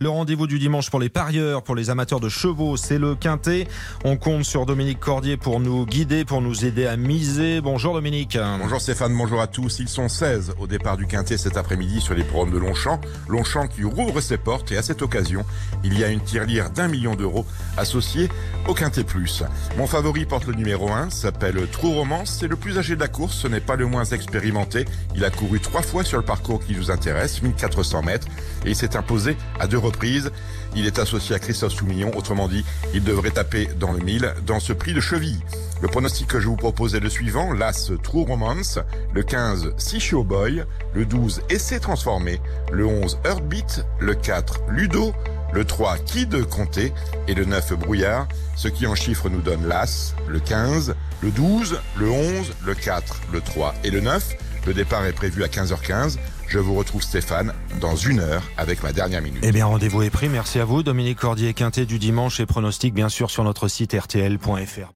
Le rendez-vous du dimanche pour les parieurs, pour les amateurs de chevaux, c'est le quintet. On compte sur Dominique Cordier pour nous guider, pour nous aider à miser. Bonjour Dominique. Bonjour Stéphane, bonjour à tous. Ils sont 16 au départ du quintet cet après-midi sur les programmes de Longchamp. Longchamp qui rouvre ses portes et à cette occasion, il y a une tirelire d'un million d'euros associée au quintet plus. Mon favori porte le numéro 1, s'appelle True Romance. C'est le plus âgé de la course, ce n'est pas le moins expérimenté. Il a couru trois fois sur le parcours qui nous intéresse, 1400 mètres, et il s'est imposé à deux Il est associé à Christophe Soumillon, autrement dit, il devrait taper dans le mille dans ce prix de cheville. Le pronostic que je vous propose est le suivant, l'As True Romance, le 15 Si Boy, le 12 Essai Transformé, le 11 Heartbeat, le 4 Ludo, le 3 Kid Comté et le 9 Brouillard, ce qui en chiffres nous donne l'As, le 15, le 12, le 11, le 4, le 3 et le 9. Le départ est prévu à 15h15. Je vous retrouve Stéphane dans une heure avec ma dernière minute. Eh bien, rendez-vous est pris. Merci à vous, Dominique Cordier, Quintet du dimanche et pronostic bien sûr sur notre site rtl.fr.